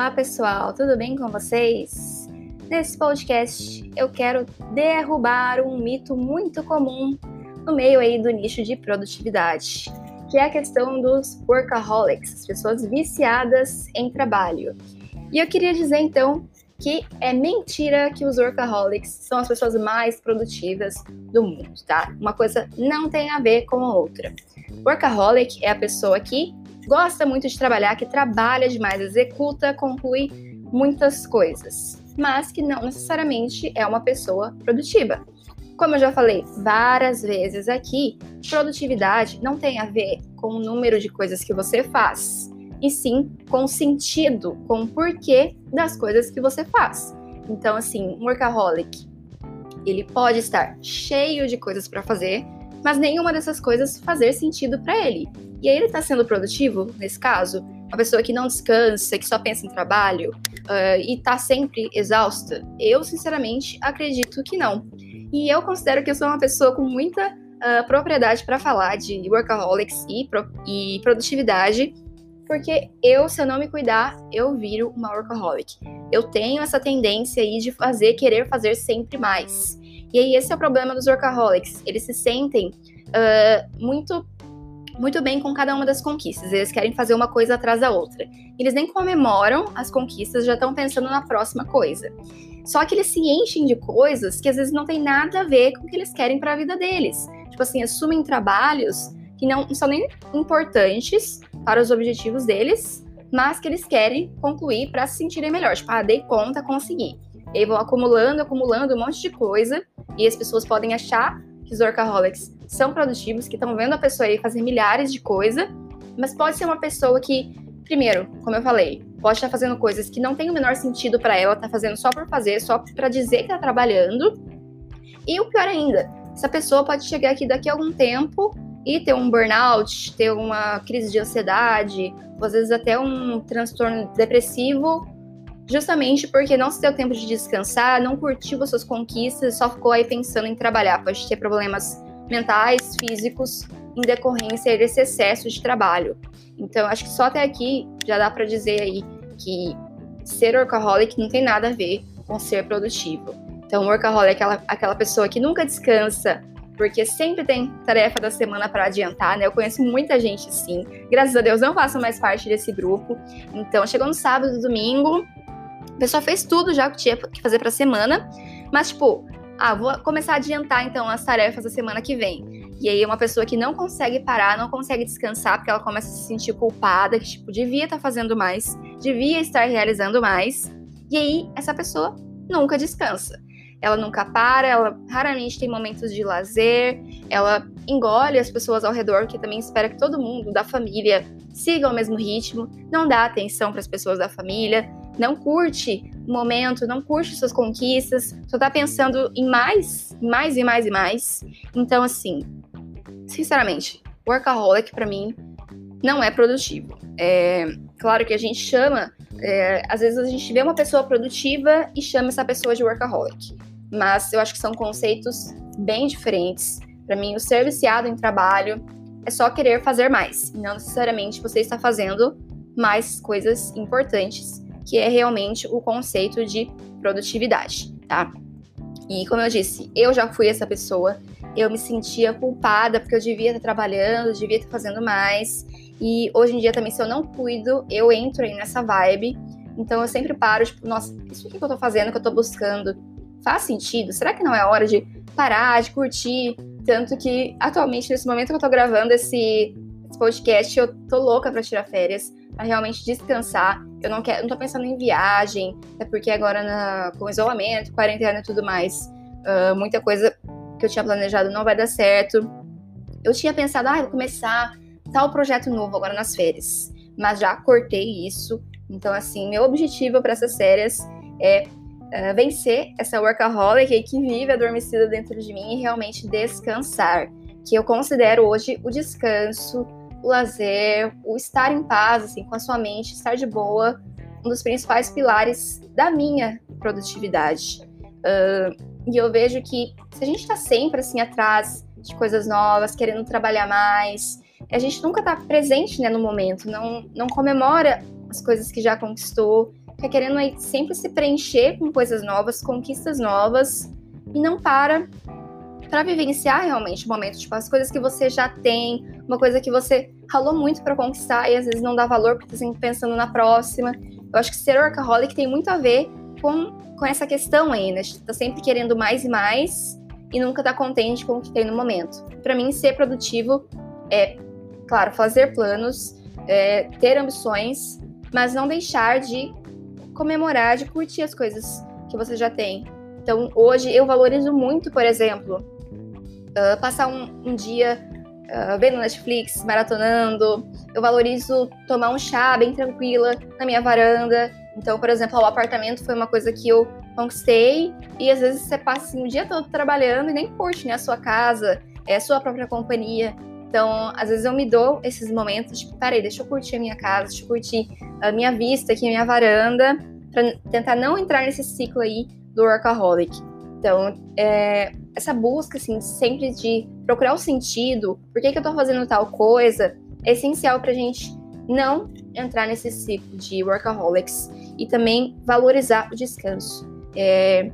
Olá, pessoal, tudo bem com vocês? Nesse podcast eu quero derrubar um mito muito comum no meio aí do nicho de produtividade, que é a questão dos workaholics, as pessoas viciadas em trabalho. E eu queria dizer então que é mentira que os workaholics são as pessoas mais produtivas do mundo, tá? Uma coisa não tem a ver com a outra. Workaholic é a pessoa que gosta muito de trabalhar, que trabalha demais, executa, conclui muitas coisas, mas que não necessariamente é uma pessoa produtiva. Como eu já falei várias vezes aqui, produtividade não tem a ver com o número de coisas que você faz, e sim com o sentido, com o porquê das coisas que você faz. Então, assim, um workaholic, ele pode estar cheio de coisas para fazer, mas nenhuma dessas coisas fazer sentido para ele. E aí ele está sendo produtivo, nesse caso? Uma pessoa que não descansa, que só pensa em trabalho uh, e está sempre exausta? Eu, sinceramente, acredito que não. E eu considero que eu sou uma pessoa com muita uh, propriedade para falar de workaholics e, pro e produtividade, porque eu, se eu não me cuidar, eu viro uma workaholic. Eu tenho essa tendência aí de fazer, querer fazer sempre mais. E aí esse é o problema dos workaholics. Eles se sentem uh, muito muito bem com cada uma das conquistas. Eles querem fazer uma coisa atrás da outra. Eles nem comemoram as conquistas, já estão pensando na próxima coisa. Só que eles se enchem de coisas que às vezes não tem nada a ver com o que eles querem para a vida deles. Tipo assim, assumem trabalhos que não são nem importantes para os objetivos deles, mas que eles querem concluir para se sentirem melhor. Tipo, ah, dei conta, consegui. E vão acumulando, acumulando um monte de coisa, e as pessoas podem achar que os workaholics são produtivos, que estão vendo a pessoa aí fazer milhares de coisas, mas pode ser uma pessoa que, primeiro, como eu falei, pode estar fazendo coisas que não tem o menor sentido para ela, tá fazendo só por fazer, só para dizer que tá trabalhando. E o pior ainda, essa pessoa pode chegar aqui daqui a algum tempo e ter um burnout, ter uma crise de ansiedade, ou às vezes até um transtorno depressivo justamente porque não se deu tempo de descansar, não curtiu as suas conquistas, só ficou aí pensando em trabalhar. Pode ter problemas mentais, físicos, em decorrência desse excesso de trabalho. Então, acho que só até aqui já dá para dizer aí que ser workaholic não tem nada a ver com ser produtivo. Então, workaholic é aquela, aquela pessoa que nunca descansa, porque sempre tem tarefa da semana para adiantar, né? Eu conheço muita gente assim. Graças a Deus não faço mais parte desse grupo. Então, chegou no sábado, domingo, a pessoa fez tudo já que tinha que fazer pra semana, mas tipo, ah, vou começar a adiantar então as tarefas da semana que vem. E aí uma pessoa que não consegue parar, não consegue descansar, porque ela começa a se sentir culpada, que tipo, devia estar tá fazendo mais, devia estar realizando mais. E aí essa pessoa nunca descansa. Ela nunca para, ela raramente tem momentos de lazer, ela engole as pessoas ao redor, que também espera que todo mundo da família siga o mesmo ritmo, não dá atenção para as pessoas da família, não curte o momento, não curte suas conquistas, só tá pensando em mais, mais e mais e mais. Então, assim, sinceramente, workaholic para mim não é produtivo. É, claro que a gente chama, é, às vezes a gente vê uma pessoa produtiva e chama essa pessoa de workaholic, mas eu acho que são conceitos bem diferentes. Para mim, o ser viciado em trabalho é só querer fazer mais, não necessariamente você está fazendo mais coisas importantes que é realmente o conceito de produtividade, tá? E como eu disse, eu já fui essa pessoa, eu me sentia culpada porque eu devia estar trabalhando, devia estar fazendo mais. E hoje em dia também, se eu não cuido, eu entro aí nessa vibe. Então eu sempre paro, tipo, nossa, isso que eu tô fazendo, que eu tô buscando, faz sentido? Será que não é hora de parar, de curtir? Tanto que atualmente, nesse momento que eu tô gravando esse, esse podcast, eu tô louca para tirar férias realmente descansar. Eu não quero, não tô pensando em viagem, é porque agora na, com isolamento, quarentena e tudo mais, uh, muita coisa que eu tinha planejado não vai dar certo. Eu tinha pensado, ah, vou começar tal projeto novo agora nas férias, mas já cortei isso. Então, assim, meu objetivo para essas férias é uh, vencer essa workaholic que vive adormecida dentro de mim e realmente descansar. Que eu considero hoje o descanso o lazer, o estar em paz, assim, com a sua mente, estar de boa, um dos principais pilares da minha produtividade. Uh, e eu vejo que se a gente está sempre assim atrás de coisas novas, querendo trabalhar mais, a gente nunca está presente né, no momento, não, não comemora as coisas que já conquistou. fica querendo aí sempre se preencher com coisas novas, conquistas novas, e não para para vivenciar realmente o momento, tipo, as coisas que você já tem, uma coisa que você ralou muito para conquistar e às vezes não dá valor porque tá sempre pensando na próxima. Eu acho que ser workaholic tem muito a ver com, com essa questão aí, né? Tá sempre querendo mais e mais e nunca tá contente com o que tem no momento. Para mim, ser produtivo é, claro, fazer planos, é, ter ambições, mas não deixar de comemorar, de curtir as coisas que você já tem. Então, hoje eu valorizo muito, por exemplo, uh, passar um, um dia uh, vendo Netflix, maratonando. Eu valorizo tomar um chá bem tranquila na minha varanda. Então, por exemplo, o apartamento foi uma coisa que eu conquistei e às vezes você passa assim, o dia todo trabalhando e nem curte né, a sua casa, é a sua própria companhia. Então, às vezes eu me dou esses momentos, tipo, peraí, deixa eu curtir a minha casa, deixa eu curtir a minha vista aqui, a minha varanda, para tentar não entrar nesse ciclo aí do workaholic. Então, é, essa busca, assim, sempre de procurar o sentido, por que, que eu tô fazendo tal coisa, é essencial pra gente não entrar nesse ciclo de workaholics e também valorizar o descanso. É,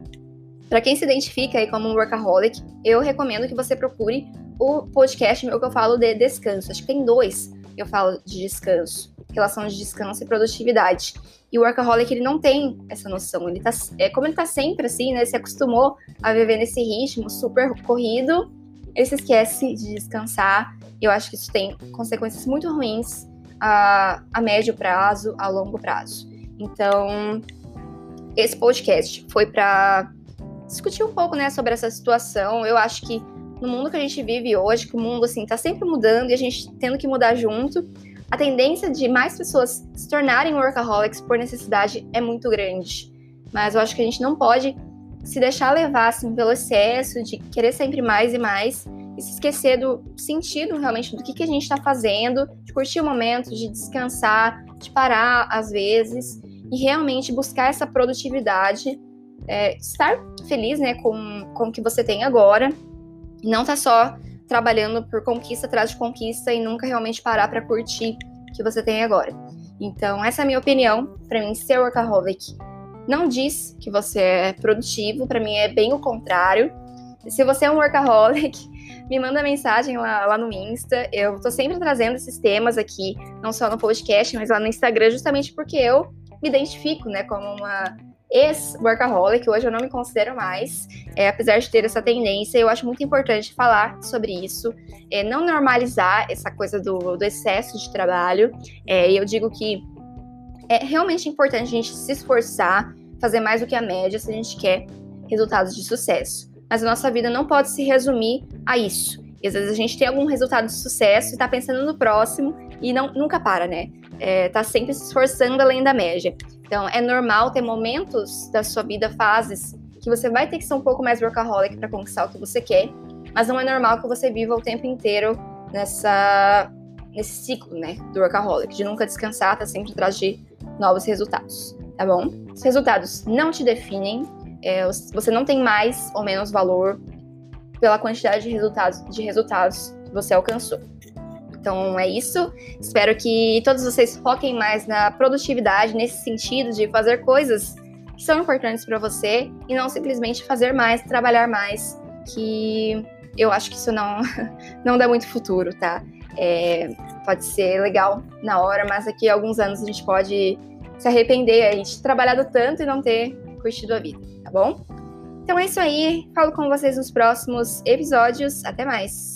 para quem se identifica aí como um workaholic, eu recomendo que você procure o podcast meu que eu falo de descanso. Acho que tem dois que eu falo de descanso, relação de descanso e produtividade. E o workaholic, ele não tem essa noção. Ele tá, é, como ele tá sempre assim, né? Se acostumou a viver nesse ritmo super corrido, ele se esquece de descansar. Eu acho que isso tem consequências muito ruins a, a médio prazo, a longo prazo. Então, esse podcast foi para discutir um pouco, né, sobre essa situação. Eu acho que no mundo que a gente vive hoje, que o mundo assim tá sempre mudando e a gente tendo que mudar junto, a tendência de mais pessoas se tornarem workaholics por necessidade é muito grande. Mas eu acho que a gente não pode se deixar levar assim, pelo excesso de querer sempre mais e mais e se esquecer do sentido realmente do que, que a gente está fazendo, de curtir o momento, de descansar, de parar às vezes e realmente buscar essa produtividade, é, estar feliz né, com, com o que você tem agora e não tá só trabalhando por conquista atrás de conquista e nunca realmente parar para curtir o que você tem agora. Então, essa é a minha opinião. Para mim, ser workaholic não diz que você é produtivo, para mim é bem o contrário. Se você é um workaholic, me manda mensagem lá, lá no Insta. Eu tô sempre trazendo esses temas aqui, não só no podcast, mas lá no Instagram, justamente porque eu me identifico, né, como uma ex-workaholic, hoje eu não me considero mais, é, apesar de ter essa tendência, eu acho muito importante falar sobre isso, é, não normalizar essa coisa do, do excesso de trabalho, é, eu digo que é realmente importante a gente se esforçar, fazer mais do que a média se a gente quer resultados de sucesso. Mas a nossa vida não pode se resumir a isso. E às vezes a gente tem algum resultado de sucesso e tá pensando no próximo e não, nunca para, né? É, tá sempre se esforçando além da média. Então, é normal ter momentos da sua vida, fases, que você vai ter que ser um pouco mais workaholic para conquistar o que você quer, mas não é normal que você viva o tempo inteiro nessa nesse ciclo, né, do workaholic, de nunca descansar, tá sempre atrás de novos resultados, tá bom? Os resultados não te definem, é, você não tem mais ou menos valor pela quantidade de resultados, de resultados que você alcançou. Então é isso. Espero que todos vocês foquem mais na produtividade, nesse sentido de fazer coisas que são importantes para você e não simplesmente fazer mais, trabalhar mais, que eu acho que isso não, não dá muito futuro, tá? É, pode ser legal na hora, mas daqui a alguns anos a gente pode se arrepender aí de trabalhado tanto e não ter curtido a vida, tá bom? Então é isso aí. Falo com vocês nos próximos episódios. Até mais!